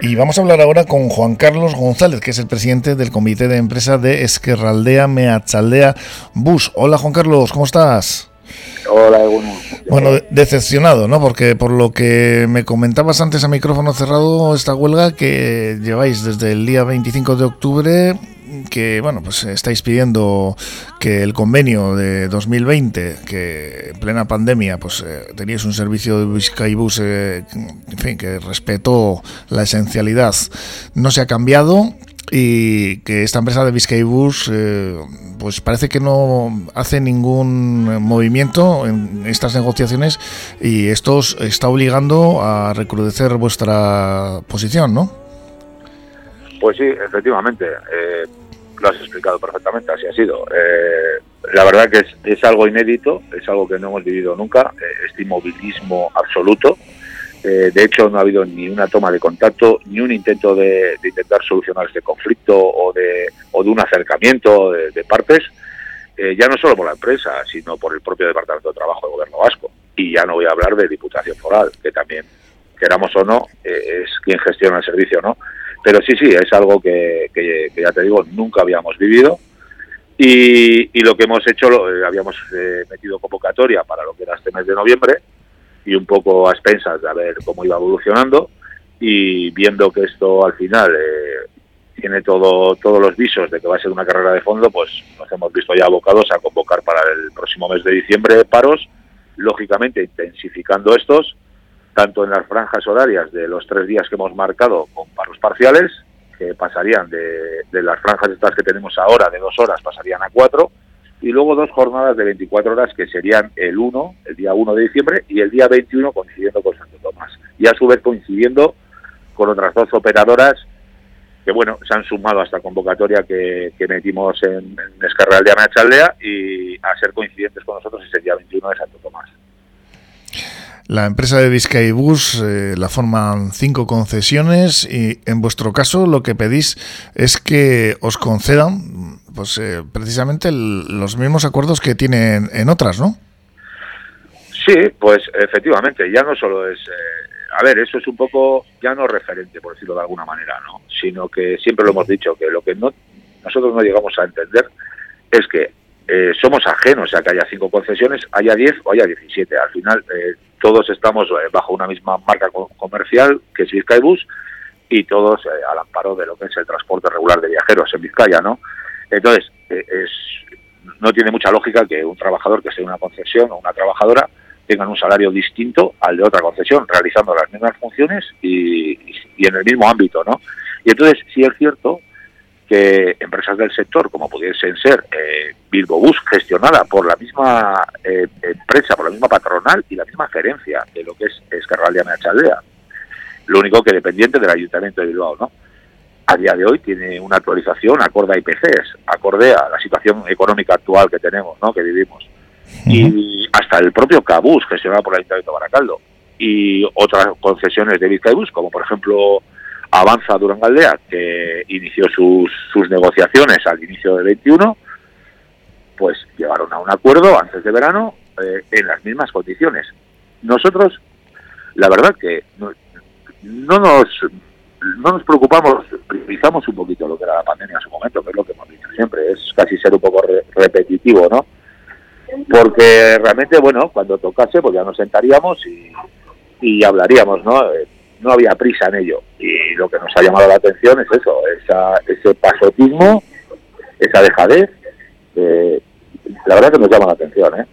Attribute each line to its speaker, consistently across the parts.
Speaker 1: Y vamos a hablar ahora con Juan Carlos González, que es el presidente del comité de empresa de Esquerraldea Meachaldea Bus. Hola Juan Carlos, ¿cómo estás?
Speaker 2: Hola,
Speaker 1: Bueno, decepcionado, ¿no? Porque por lo que me comentabas antes a micrófono cerrado, esta huelga que lleváis desde el día 25 de octubre que bueno pues estáis pidiendo que el convenio de 2020 que en plena pandemia pues eh, teníais un servicio de Vizcaibus eh, en fin que respetó la esencialidad no se ha cambiado y que esta empresa de Vizcaibus eh, pues parece que no hace ningún movimiento en estas negociaciones y esto os está obligando a recrudecer vuestra posición, ¿no?
Speaker 2: Pues sí, efectivamente. Eh, lo has explicado perfectamente, así ha sido. Eh, la verdad que es, algo inédito, es algo que no hemos vivido nunca, eh, este inmovilismo absoluto. de hecho, no ha habido ni una toma de contacto, ni un intento de, intentar solucionar este conflicto o de, o de un acercamiento de, partes, ya no solo por la empresa, sino por el propio Departamento de Trabajo del Gobierno Vasco. Y ya no voy a hablar de Diputación Foral, que también, queramos o no, es quien gestiona el servicio, ¿no? Pero sí, sí, es algo que, ya te digo, nunca habíamos vivido. Y, lo que hemos hecho, lo, eh, habíamos eh, metido convocatoria para lo que era este mes de noviembre y un poco a expensas de a ver cómo iba evolucionando y viendo que esto al final eh, tiene todo, todos los visos de que va a ser una carrera de fondo, pues nos hemos visto ya abocados a convocar para el próximo mes de diciembre paros, lógicamente intensificando estos tanto en las franjas horarias de los tres días que hemos marcado con paros parciales, que pasarían de, las franjas estas que tenemos ahora de dos horas, pasarían a cuatro, y luego dos jornadas de 24 horas que serían el 1, el día 1 de diciembre, y el día 21 coincidiendo con Santo Tomás. Y a su vez coincidiendo con otras dos operadoras que, bueno, se han sumado a esta convocatoria que, metimos en, en Escarreal de Chaldea y a ser coincidentes con nosotros ese día 21 de Santo Tomás.
Speaker 1: La empresa de Vizcaibus eh, la forman cinco concesiones y en vuestro caso lo que pedís es que os concedan pues eh, precisamente los mismos acuerdos que tienen en otras, ¿no?
Speaker 2: Sí, pues efectivamente, ya no solo es... Eh, a ver, eso es un poco ya no referente, por decirlo de alguna manera, ¿no? Sino que siempre lo hemos dicho, que lo que no nosotros no llegamos a entender es que eh, somos ajenos a que haya cinco concesiones, haya diez o haya diecisiete. Al final, eh, todos estamos eh, bajo una misma marca comercial, que es Vizcaibus, y todos al amparo de lo que es el transporte regular de viajeros en Vizcaya, ¿no? Entonces, es, no tiene mucha lógica que un trabajador que sea una concesión o una trabajadora tengan un salario distinto al de otra concesión, realizando las mismas funciones y, y en el mismo ámbito, ¿no? Y entonces, sí es cierto que empresas del sector, como pudiesen ser eh, Bilbo Bus, gestionada por la misma eh, empresa, por la misma patronal y la misma gerencia de lo que es Escarralia Meachaldea, lo único que dependiente del Ayuntamiento de Bilbao, ¿no? A día de hoy tiene una actualización acorde a IPCs, acorde a la situación económica actual que tenemos, ¿no? Que vivimos. Y hasta el propio Cabus, gestionado por el Ayuntamiento de Baracaldo, y otras concesiones de Vizcaibus, como por ejemplo Avanza Durangaldea, que inició sus, sus negociaciones al inicio del 21, pues llegaron a un acuerdo antes de verano eh, en las mismas condiciones. Nosotros, la verdad que no, nos no nos preocupamos, priorizamos un poquito lo que era la pandemia en su momento, que es lo que hemos dicho siempre, es casi ser un poco repetitivo, ¿no? Porque realmente, bueno, cuando tocase, pues ya nos sentaríamos y, y hablaríamos, ¿no? Eh, no había prisa en ello. Lo que nos ha llamado la atención es eso, esa, ese pasotismo, esa dejadez, la verdad que nos llama la atención. ¿eh?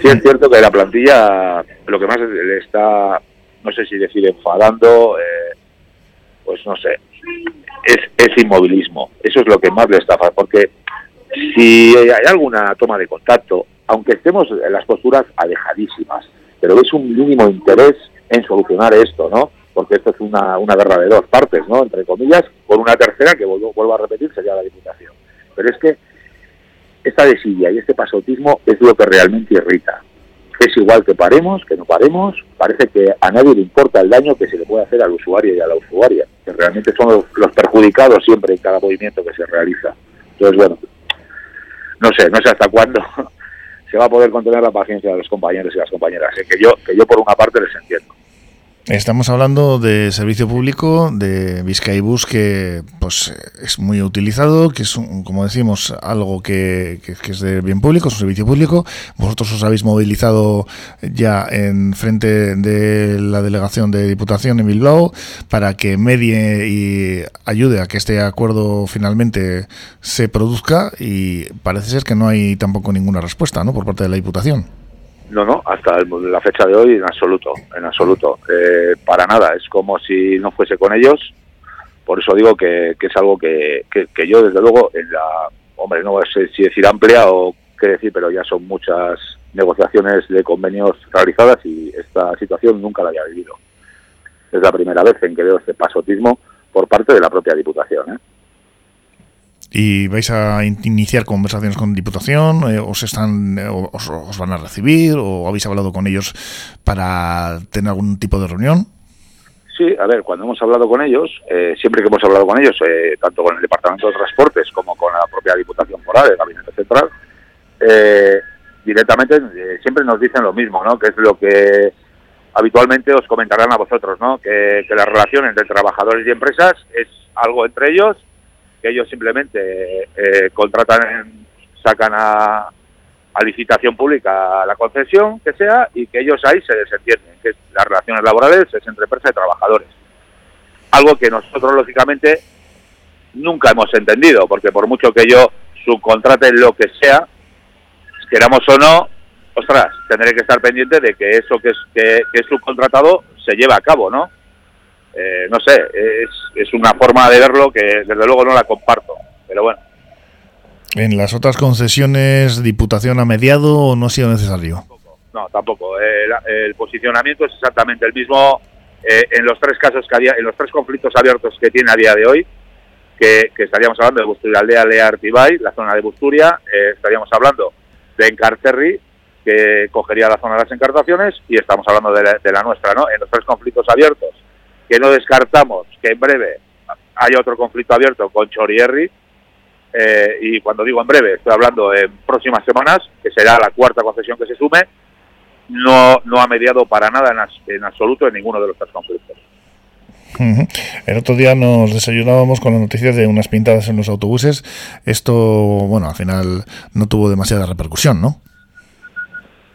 Speaker 2: Sí es cierto que la plantilla lo que más le está, no sé si decir enfadando, eh, pues no sé, es, es inmovilismo. Eso es lo que más le está porque si hay alguna toma de contacto, aunque estemos en las posturas alejadísimas, pero es un mínimo interés en solucionar esto, ¿no? Porque esto es una, una guerra de dos partes, ¿no? Entre comillas, con una tercera que vuelvo, vuelvo a repetir sería la Diputación. Pero es que esta desidia y este pasotismo es lo que realmente irrita. Es igual que paremos, que no paremos, parece que a nadie le importa el daño que se le puede hacer al usuario y a la usuaria, que realmente son los, los perjudicados siempre en cada movimiento que se realiza. Entonces, bueno, no sé, no sé hasta cuándo se va a poder contener la paciencia de los compañeros y las compañeras. ¿eh? Que yo que yo por una parte les entiendo.
Speaker 1: Estamos hablando de servicio público de Vizcaibus que pues es muy utilizado, que es, como decimos, algo que, es de bien público, es un servicio público. Vosotros os habéis movilizado ya en frente de la delegación de Diputación en Bilbao para que medie y ayude a que este acuerdo finalmente se produzca y parece ser que no hay tampoco ninguna respuesta ¿no? por parte de la Diputación.
Speaker 2: No, no, hasta la fecha de hoy en absoluto, en absoluto. Eh, para nada, es como si no fuese con ellos. Por eso digo que, es algo que, que, yo, desde luego, en la, hombre, no sé si decir amplia o qué decir, pero ya son muchas negociaciones de convenios realizadas y esta situación nunca la había vivido. Es la primera vez en que veo este pasotismo por parte de la propia Diputación. ¿eh?
Speaker 1: Y vais a iniciar conversaciones con Diputación, eh, os están eh, os, van a recibir o habéis hablado con ellos para tener algún tipo de reunión.
Speaker 2: Sí, a ver, cuando hemos hablado con ellos, eh, siempre que hemos hablado con ellos, tanto con el Departamento de Transportes como con la propia Diputación Foral, el Gabinete Central, directamente siempre nos dicen lo mismo, ¿no? Que es lo que habitualmente os comentarán a vosotros, ¿no? Que, que la relación entre trabajadores y empresas es algo entre ellos que ellos simplemente eh, contratan, sacan a, licitación pública la concesión que sea y que ellos ahí se desentienden, que las relaciones laborales es entre empresa y trabajadores. Algo que nosotros, lógicamente, nunca hemos entendido, porque por mucho que yo subcontrate lo que sea, queramos o no, ostras, tendré que estar pendiente de que eso que es, que, que es subcontratado se lleve a cabo, ¿no? Eh, no sé, es, es una forma de verlo que desde luego no la comparto, pero bueno.
Speaker 1: ¿En las otras concesiones Diputación ha mediado o no ha sido necesario?
Speaker 2: No, tampoco. El, posicionamiento es exactamente el mismo eh, en los tres casos que había, en los tres conflictos abiertos que tiene a día de hoy, que, estaríamos hablando de Busturialdea, Lea, Artibay, la zona de Busturia, eh, estaríamos hablando de Encarcerri, que cogería la zona de las encartaciones, y estamos hablando de la, de la nuestra, ¿no? En los tres conflictos abiertos que no descartamos que en breve haya otro conflicto abierto con Chorierri, eh, y cuando digo en breve, estoy hablando en próximas semanas, que será la cuarta concesión que se sume, no, no ha mediado para nada en, en absoluto en ninguno de los tres conflictos.
Speaker 1: El otro día nos desayunábamos con la noticia de unas pintadas en los autobuses. Esto, bueno, al final no tuvo demasiada repercusión, ¿no?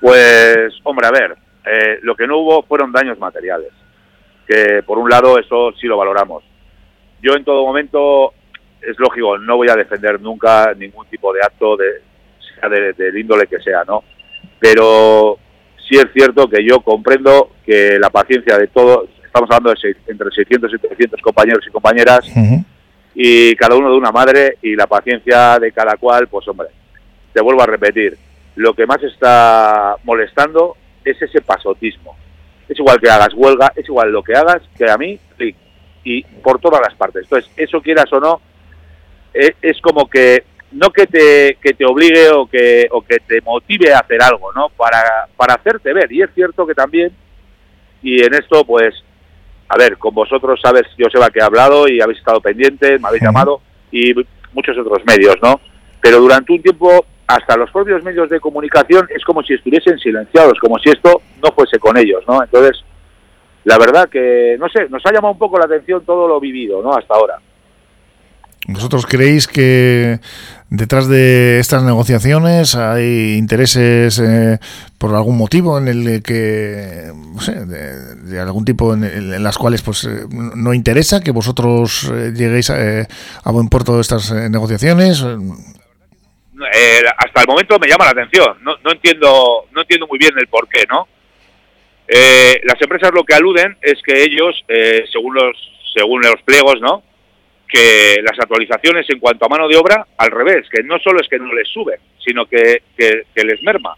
Speaker 2: Pues, hombre, a ver, eh, lo que no hubo fueron daños materiales que por un lado eso sí lo valoramos. Yo en todo momento, es lógico, no voy a defender nunca ningún tipo de acto, de, sea del índole que sea, ¿no? Pero sí es cierto que yo comprendo que la paciencia de todos, estamos hablando de entre 600 y 300 compañeros y compañeras, y cada uno de una madre, y la paciencia de cada cual, pues hombre, te vuelvo a repetir, lo que más está molestando es ese pasotismo es igual que hagas huelga, es igual lo que hagas, que a mí, y por todas las partes. Entonces, eso quieras o no, e, es, como que no que te, que te obligue o que, o que te motive a hacer algo, ¿no? Para, para hacerte ver. Y es cierto que también, y en esto, pues, a ver, con vosotros sabes, yo sé que he hablado y habéis estado pendientes, me habéis llamado, y muchos otros medios, ¿no? Pero durante un tiempo hasta los propios medios de comunicación es como si estuviesen silenciados, como si esto no fuese con ellos, ¿no? Entonces, la verdad que, no sé, nos ha llamado un poco la atención todo lo vivido, ¿no? Hasta ahora.
Speaker 1: ¿Vosotros creéis que detrás de estas negociaciones hay intereses eh, por algún motivo en el que, no sé, de, algún tipo en, las cuales pues eh, no interesa que vosotros eh, lleguéis a, a, buen puerto de estas negociaciones?
Speaker 2: Eh, hasta el momento me llama la atención. No, no, entiendo, no entiendo muy bien el por qué, ¿no? Eh, las empresas lo que aluden es que ellos, eh, según los según los pliegos, ¿no? Que las actualizaciones en cuanto a mano de obra, al revés, que no solo es que no les suben, sino que, que, les merma.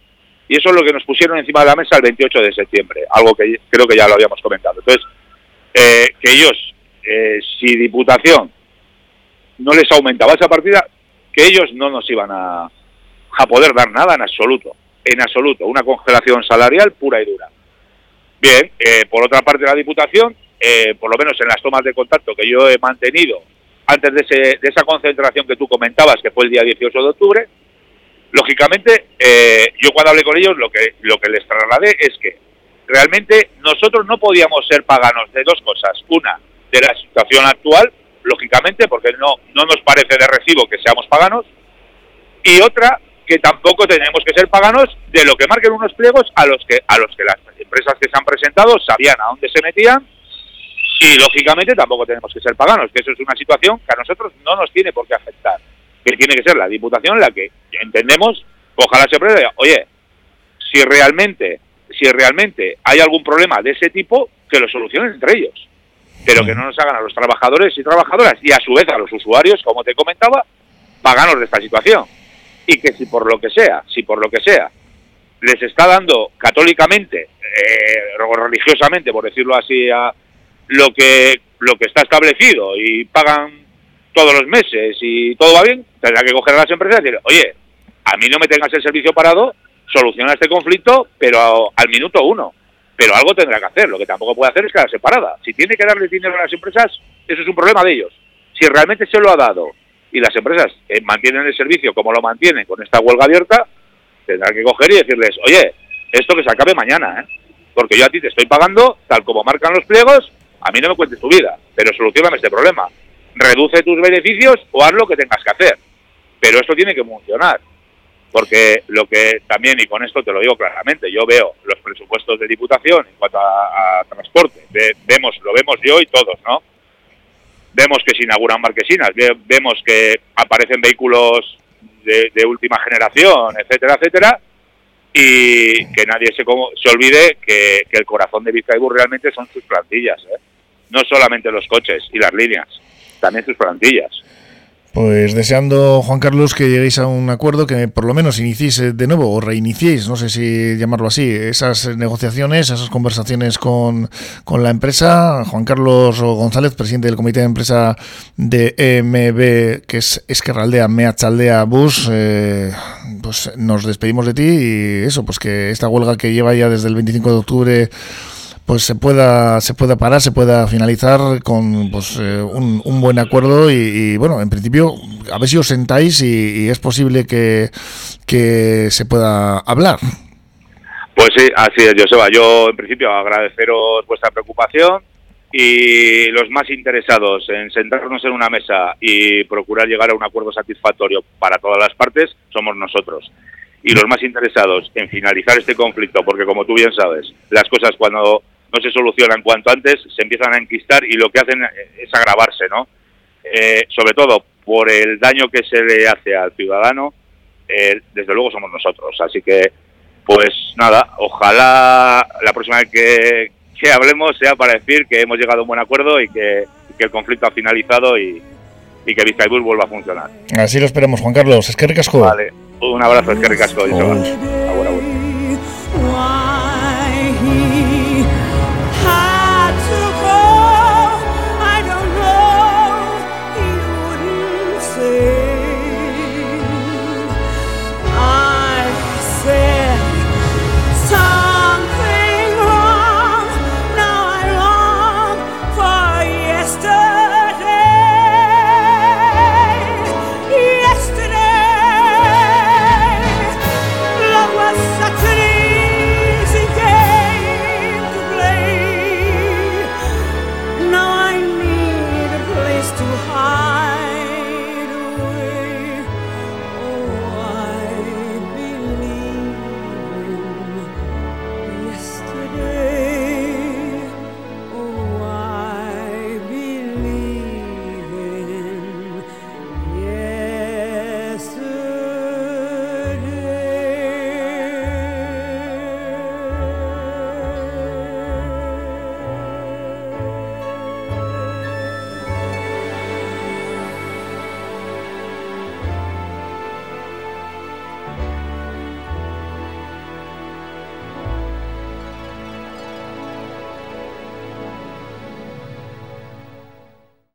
Speaker 2: Y eso es lo que nos pusieron encima de la mesa el 28 de septiembre, algo que creo que ya lo habíamos comentado. Entonces, que ellos, si Diputación no les aumentaba esa partida, que ellos no nos iban a, a poder dar nada en absoluto, en absoluto, una congelación salarial pura y dura. Bien, eh, por otra parte la Diputación, eh, por lo menos en las tomas de contacto que yo he mantenido antes de, ese, de esa concentración que tú comentabas, que fue el día 18 de octubre, lógicamente, eh, yo cuando hablé con ellos lo que, lo que les trasladé es que realmente nosotros no podíamos ser paganos de dos cosas. Una, de la situación actual, lógicamente, porque no, no nos parece de recibo que seamos paganos. Y otra, que tampoco tenemos que ser paganos de lo que marquen unos pliegos a los que, a los que las empresas que se han presentado sabían a dónde se metían y lógicamente tampoco tenemos que ser paganos, que eso es una situación que a nosotros no nos tiene por qué afectar, que tiene que ser la Diputación la que entendemos, ojalá se prevea, oye, si realmente, si realmente hay algún problema de ese tipo, que lo solucionen entre ellos, pero que no nos hagan a los trabajadores y trabajadoras y a su vez a los usuarios, como te comentaba, paganos de esta situación. Y que si por lo que sea, si por lo que sea, les está dando católicamente, eh, o religiosamente, por decirlo así, a, lo que lo que está establecido y pagan todos los meses y todo va bien, tendrá que coger a las empresas y decir, oye, a mí no me tengas el servicio parado, soluciona este conflicto, pero al minuto uno. Pero algo tendrá que hacer. Lo que tampoco puede hacer es quedarse parada. Si tiene que darle dinero a las empresas, eso es un problema de ellos. Si realmente se lo ha dado y las empresas eh, mantienen el servicio como lo mantienen con esta huelga abierta, tendrá que coger y decirles, oye, esto que se acabe mañana, ¿eh? porque yo a ti te estoy pagando tal como marcan los pliegos a mí no me cuentes tu vida, pero solucioname este problema. Reduce tus beneficios o haz lo que tengas que hacer. Pero esto tiene que funcionar. Porque lo que también, y con esto te lo digo claramente, yo veo los presupuestos de Diputación en cuanto a, transporte. vemos, lo vemos yo y todos, ¿no? Vemos que se inauguran marquesinas, vemos que aparecen vehículos de, última generación, etcétera, etcétera, y que nadie se, se olvide que, que el corazón de Vizcaibur realmente son sus plantillas. ¿eh? no solamente los coches y las líneas, también sus plantillas.
Speaker 1: Pues deseando, Juan Carlos, que lleguéis a un acuerdo, que por lo menos iniciéis de nuevo o reiniciéis, no sé si llamarlo así, esas negociaciones, esas conversaciones con, con la empresa. Juan Carlos González, presidente del Comité de Empresa de EMB, que es Esquerraldea, Meachaldea Bus, eh, pues nos despedimos de ti y eso, pues que esta huelga que lleva ya desde el 25 de octubre pues se pueda se pueda parar, se pueda finalizar con pues, eh, un, buen acuerdo y, bueno, en principio a ver si os sentáis y, es posible que, que se pueda hablar.
Speaker 2: Pues sí, así es, Joseba. Yo en principio agradeceros vuestra preocupación y los más interesados en sentarnos en una mesa y procurar llegar a un acuerdo satisfactorio para todas las partes somos nosotros y los más interesados en finalizar este conflicto, porque como tú bien sabes, las cosas cuando no se solucionan cuanto antes, se empiezan a enquistar y lo que hacen es agravarse, ¿no? Eh, sobre todo por el daño que se le hace al ciudadano, eh, desde luego somos nosotros. Así que, pues nada, ojalá la próxima vez que, que hablemos sea para decir que hemos llegado a un buen acuerdo y que, el conflicto ha finalizado y, y que Vizcaibur vuelva a funcionar.
Speaker 1: Así lo esperamos, Juan Carlos. Es que ricasco.
Speaker 2: Vale, un abrazo, es que ricasco.